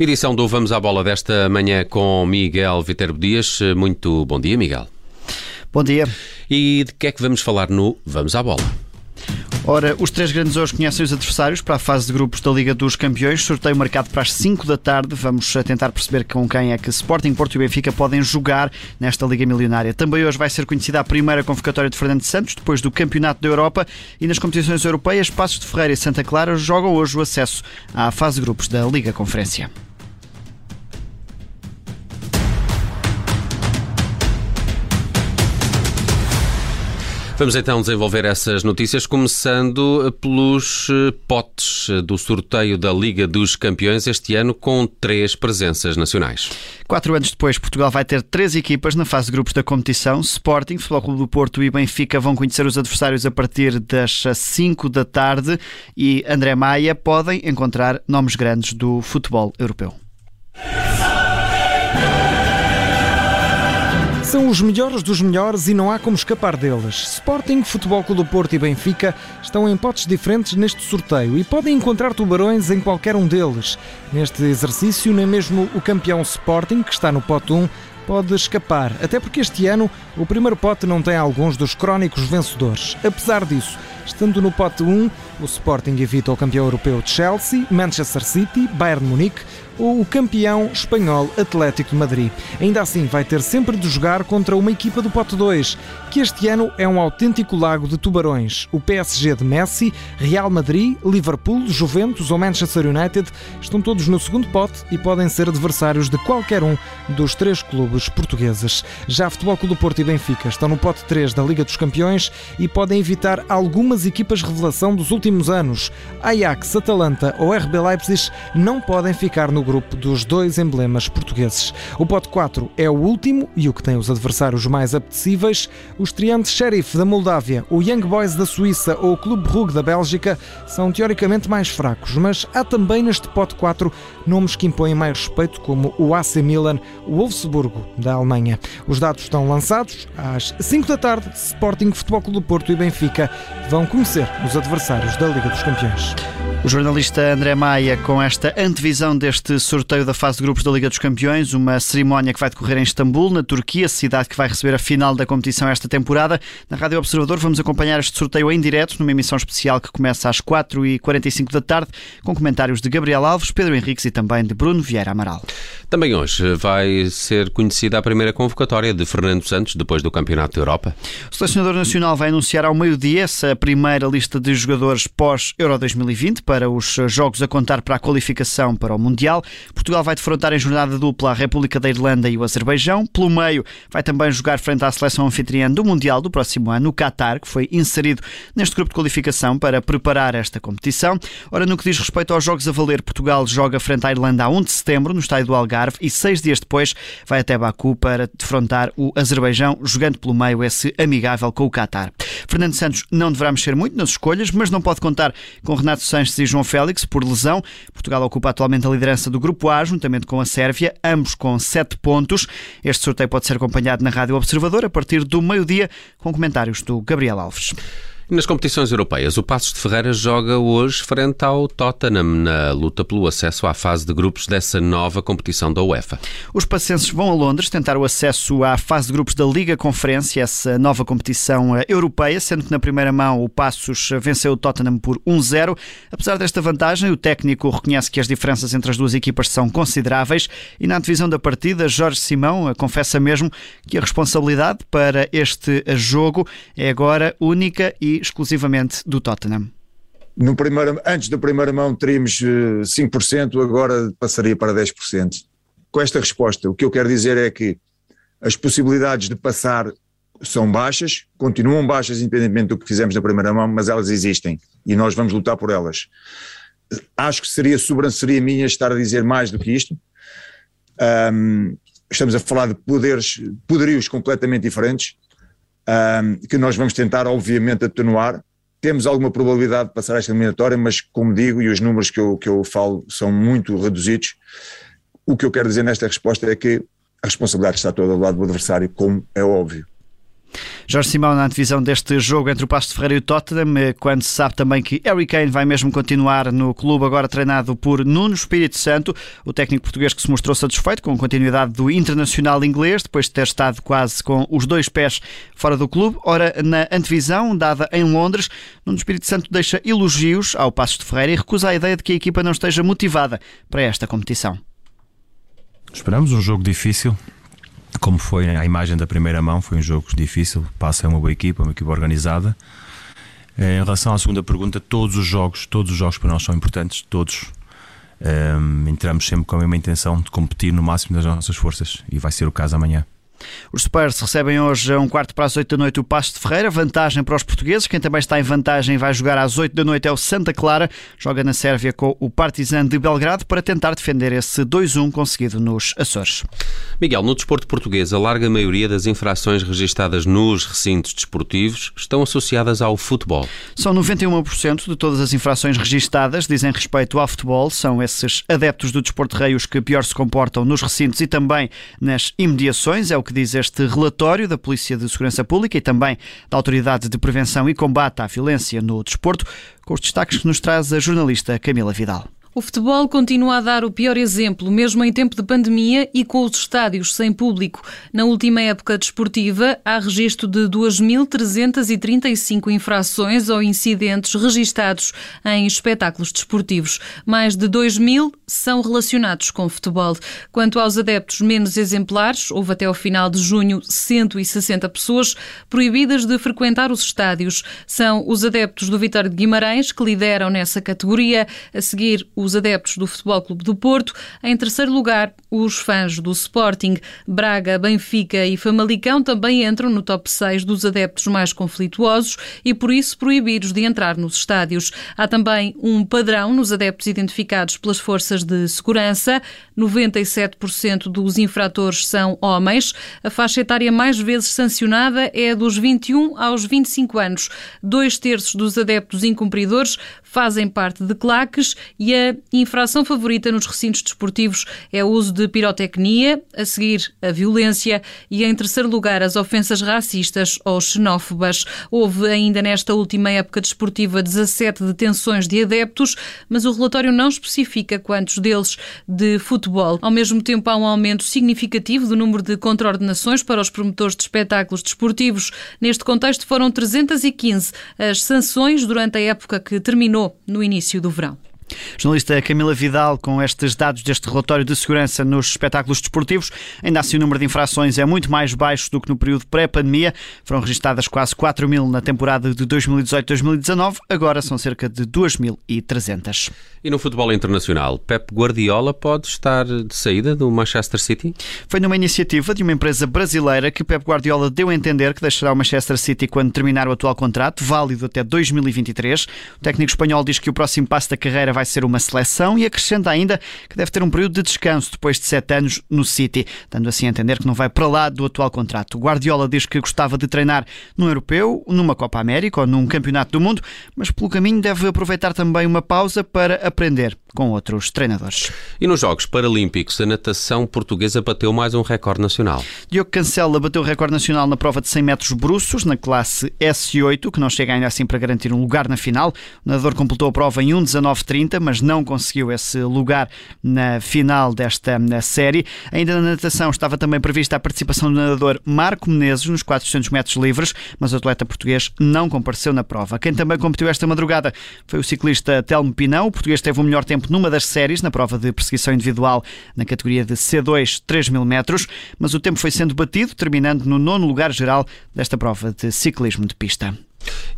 Edição do Vamos à Bola desta manhã com Miguel Viterbo Dias. Muito bom dia, Miguel. Bom dia. E de que é que vamos falar no Vamos à Bola? Ora, os três grandes hoje conhecem os adversários para a fase de grupos da Liga dos Campeões. Sorteio marcado para as 5 da tarde. Vamos tentar perceber com quem é que Sporting, Porto e Benfica podem jogar nesta Liga Milionária. Também hoje vai ser conhecida a primeira convocatória de Fernando Santos, depois do Campeonato da Europa. E nas competições europeias, Passos de Ferreira e Santa Clara jogam hoje o acesso à fase de grupos da Liga Conferência. Vamos então desenvolver essas notícias, começando pelos eh, potes do sorteio da Liga dos Campeões, este ano com três presenças nacionais. Quatro anos depois, Portugal vai ter três equipas na fase de grupos da competição. Sporting, Futebol Clube do Porto e Benfica vão conhecer os adversários a partir das 5 da tarde e André Maia podem encontrar nomes grandes do futebol europeu. São os melhores dos melhores e não há como escapar deles. Sporting, Futebol Clube do Porto e Benfica estão em potes diferentes neste sorteio e podem encontrar tubarões em qualquer um deles. Neste exercício, nem mesmo o campeão Sporting, que está no pote 1, pode escapar, até porque este ano o primeiro pote não tem alguns dos crónicos vencedores. Apesar disso, estando no pote 1, o Sporting evita o campeão europeu Chelsea, Manchester City, Bayern Munique, o campeão espanhol Atlético de Madrid. Ainda assim, vai ter sempre de jogar contra uma equipa do Pote 2, que este ano é um autêntico lago de tubarões. O PSG de Messi, Real Madrid, Liverpool, Juventus ou Manchester United estão todos no segundo pote e podem ser adversários de qualquer um dos três clubes portugueses. Já Futebol Clube do Porto e Benfica estão no pote 3 da Liga dos Campeões e podem evitar algumas equipas revelação dos últimos anos. Ajax, Atalanta ou RB Leipzig não podem ficar no grupo dos dois emblemas portugueses. O pote 4 é o último e o que tem os adversários mais apetecíveis. Os triantes Sheriff da Moldávia, o Young Boys da Suíça ou o Clube Brugge da Bélgica são teoricamente mais fracos, mas há também neste pote 4 nomes que impõem mais respeito, como o AC Milan, o Wolfsburgo da Alemanha. Os dados estão lançados às 5 da tarde. Sporting, Futebol Clube do Porto e Benfica vão conhecer os adversários da Liga dos Campeões. O jornalista André Maia com esta antevisão deste sorteio da fase de grupos da Liga dos Campeões, uma cerimónia que vai decorrer em Istambul, na Turquia, cidade que vai receber a final da competição esta temporada. Na Rádio Observador vamos acompanhar este sorteio em direto, numa emissão especial que começa às 4h45 da tarde, com comentários de Gabriel Alves, Pedro Henriques e também de Bruno Vieira Amaral. Também hoje vai ser conhecida a primeira convocatória de Fernando Santos depois do Campeonato da Europa. O selecionador nacional vai anunciar ao meio-dia essa primeira lista de jogadores pós-Euro 2020 para os jogos a contar para a qualificação para o Mundial. Portugal vai defrontar em jornada dupla a República da Irlanda e o Azerbaijão. Pelo meio, vai também jogar frente à seleção anfitriã do Mundial do próximo ano, o Qatar, que foi inserido neste grupo de qualificação para preparar esta competição. Ora, no que diz respeito aos jogos a valer, Portugal joga frente à Irlanda a 1 de setembro, no estádio do Algarve, e seis dias depois vai até Baku para defrontar o Azerbaijão, jogando pelo meio esse amigável com o Qatar. Fernando Santos não deverá mexer muito nas escolhas, mas não pode contar com Renato Sanches e João Félix por lesão. Portugal ocupa atualmente a liderança do Grupo A, juntamente com a Sérvia, ambos com 7 pontos. Este sorteio pode ser acompanhado na Rádio Observador a partir do meio-dia, com comentários do Gabriel Alves. Nas competições europeias, o Passos de Ferreira joga hoje frente ao Tottenham na luta pelo acesso à fase de grupos dessa nova competição da UEFA. Os passenses vão a Londres tentar o acesso à fase de grupos da Liga Conferência, essa nova competição eh, europeia, sendo que na primeira mão o Passos venceu o Tottenham por 1-0. Apesar desta vantagem, o técnico reconhece que as diferenças entre as duas equipas são consideráveis e na divisão da partida, Jorge Simão eh, confessa mesmo que a responsabilidade para este jogo é agora única e exclusivamente do Tottenham. No primeiro, antes da primeira mão teríamos 5%, eh, agora passaria para 10%. Com esta resposta, o que eu quero dizer é que as possibilidades de passar são baixas, continuam baixas independentemente do que fizemos na primeira mão, mas elas existem e nós vamos lutar por elas. Acho que seria sobranceria minha estar a dizer mais do que isto. Um, estamos a falar de poderes, poderios completamente diferentes que nós vamos tentar, obviamente, atenuar. Temos alguma probabilidade de passar esta eliminatória, mas, como digo, e os números que eu, que eu falo são muito reduzidos, o que eu quero dizer nesta resposta é que a responsabilidade está toda do lado do adversário, como é óbvio. Jorge Simão na antevisão deste jogo entre o Pasto de Ferreira e o Tottenham, eh, quando se sabe também que Harry Kane vai mesmo continuar no clube, agora treinado por Nuno Espírito Santo, o técnico português que se mostrou satisfeito com a continuidade do internacional inglês, depois de ter estado quase com os dois pés fora do clube. Ora, na antevisão dada em Londres, Nuno Espírito Santo deixa elogios ao Pasto de Ferreira e recusa a ideia de que a equipa não esteja motivada para esta competição. Esperamos um jogo difícil, como foi a imagem da primeira mão, foi um jogo difícil. Passa é uma boa equipa, uma equipa organizada. Eh, em relação à segunda pergunta, todos os jogos, todos os jogos para nós são importantes, todos. Um, ehm, entramos sempre com a mesma intenção de competir no máximo das nossas forças e vai ser o caso amanhã. Os Spurs recebem hoje a um quarto para as 8 da noite o Passo de Ferreira, vantagem para os portugueses. Quem também está em vantagem vai jogar às 8 da noite é o Santa Clara, joga na Sérvia com o Partizan de Belgrado para tentar defender esse 2-1 conseguido nos Açores. Miguel, no desporto português, a larga maioria das infrações registadas nos recintos desportivos estão associadas ao futebol. São 91% de todas as infrações registadas dizem respeito ao futebol. São esses adeptos do desporto rei os que pior se comportam nos recintos e também nas imediações. É o que diz este relatório da Polícia de Segurança Pública e também da Autoridade de Prevenção e Combate à Violência no Desporto, com os destaques que nos traz a jornalista Camila Vidal. O futebol continua a dar o pior exemplo, mesmo em tempo de pandemia e com os estádios sem público. Na última época desportiva, há registro de 2.335 infrações ou incidentes registados em espetáculos desportivos. Mais de 2.000 são relacionados com futebol. Quanto aos adeptos menos exemplares, houve até ao final de junho 160 pessoas proibidas de frequentar os estádios. São os adeptos do Vitória de Guimarães que lideram nessa categoria. A seguir, os os adeptos do Futebol Clube do Porto. Em terceiro lugar, os fãs do Sporting. Braga, Benfica e Famalicão também entram no top 6 dos adeptos mais conflituosos e, por isso, proibidos de entrar nos estádios. Há também um padrão nos adeptos identificados pelas forças de segurança. 97% dos infratores são homens. A faixa etária mais vezes sancionada é dos 21 aos 25 anos. Dois terços dos adeptos incumpridores fazem parte de claques e a infração favorita nos recintos desportivos é o uso de pirotecnia, a seguir a violência e, em terceiro lugar, as ofensas racistas ou xenófobas. Houve ainda nesta última época desportiva 17 detenções de adeptos, mas o relatório não especifica quantos deles de futebol. Ao mesmo tempo, há um aumento significativo do número de contraordenações para os promotores de espetáculos desportivos. Neste contexto, foram 315 as sanções durante a época que terminou no início do verão. Jornalista Camila Vidal, com estes dados deste relatório de segurança nos espetáculos desportivos, ainda assim o número de infrações é muito mais baixo do que no período pré-pandemia. Foram registadas quase 4 mil na temporada de 2018-2019, agora são cerca de 2.300. E no futebol internacional, Pep Guardiola pode estar de saída do Manchester City? Foi numa iniciativa de uma empresa brasileira que Pep Guardiola deu a entender que deixará o Manchester City quando terminar o atual contrato, válido até 2023. O técnico espanhol diz que o próximo passo da carreira vai ser uma seleção e acrescenta ainda que deve ter um período de descanso depois de sete anos no City, dando assim a entender que não vai para lá do atual contrato. Guardiola diz que gostava de treinar num europeu, numa Copa América ou num campeonato do mundo, mas pelo caminho deve aproveitar também uma pausa para aprender com outros treinadores. E nos Jogos Paralímpicos, a natação portuguesa bateu mais um recorde nacional. Diogo Cancela bateu o recorde nacional na prova de 100 metros bruços, na classe S8, que não chega ainda assim para garantir um lugar na final. O nadador completou a prova em 1.19.30, mas não conseguiu esse lugar na final desta série. Ainda na natação estava também prevista a participação do nadador Marco Menezes nos 400 metros livres, mas o atleta português não compareceu na prova. Quem também competiu esta madrugada foi o ciclista Telmo Pinão. O português teve o melhor tempo tempo numa das séries, na prova de perseguição individual na categoria de C2 3 mil metros, mas o tempo foi sendo batido, terminando no nono lugar geral desta prova de ciclismo de pista.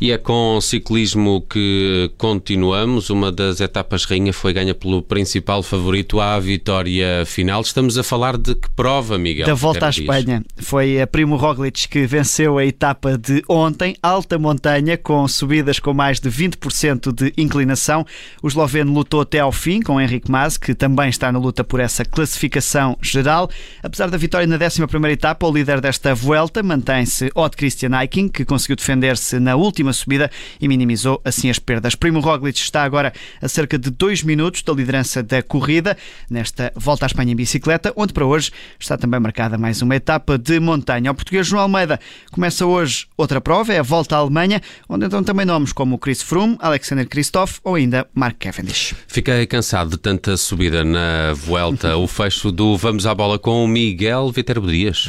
E é com ciclismo que continuamos. Uma das etapas rainha foi ganha pelo principal favorito à vitória final. Estamos a falar de que prova, Miguel? Da volta à Espanha. Foi a Primo Roglic que venceu a etapa de ontem, alta montanha, com subidas com mais de 20% de inclinação. O esloveno lutou até ao fim com Henrique Mas, que também está na luta por essa classificação geral. Apesar da vitória na 11 etapa, o líder desta volta mantém-se Odd Christian Eiking, que conseguiu defender-se na última última subida e minimizou assim as perdas. Primo Roglic está agora a cerca de dois minutos da liderança da corrida nesta volta à Espanha em bicicleta, onde para hoje está também marcada mais uma etapa de montanha. O português João Almeida começa hoje outra prova, é a volta à Alemanha, onde então também nomes como Chris Froome, Alexander Kristoff ou ainda Mark Cavendish. Fiquei cansado de tanta subida na Vuelta. o fecho do Vamos à Bola com Miguel Viterbo Dias.